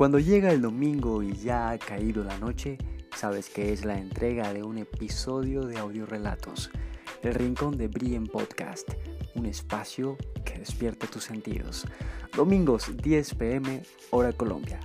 Cuando llega el domingo y ya ha caído la noche, sabes que es la entrega de un episodio de audiorelatos, El Rincón de Brien Podcast, un espacio que despierta tus sentidos. Domingos 10 pm, hora Colombia.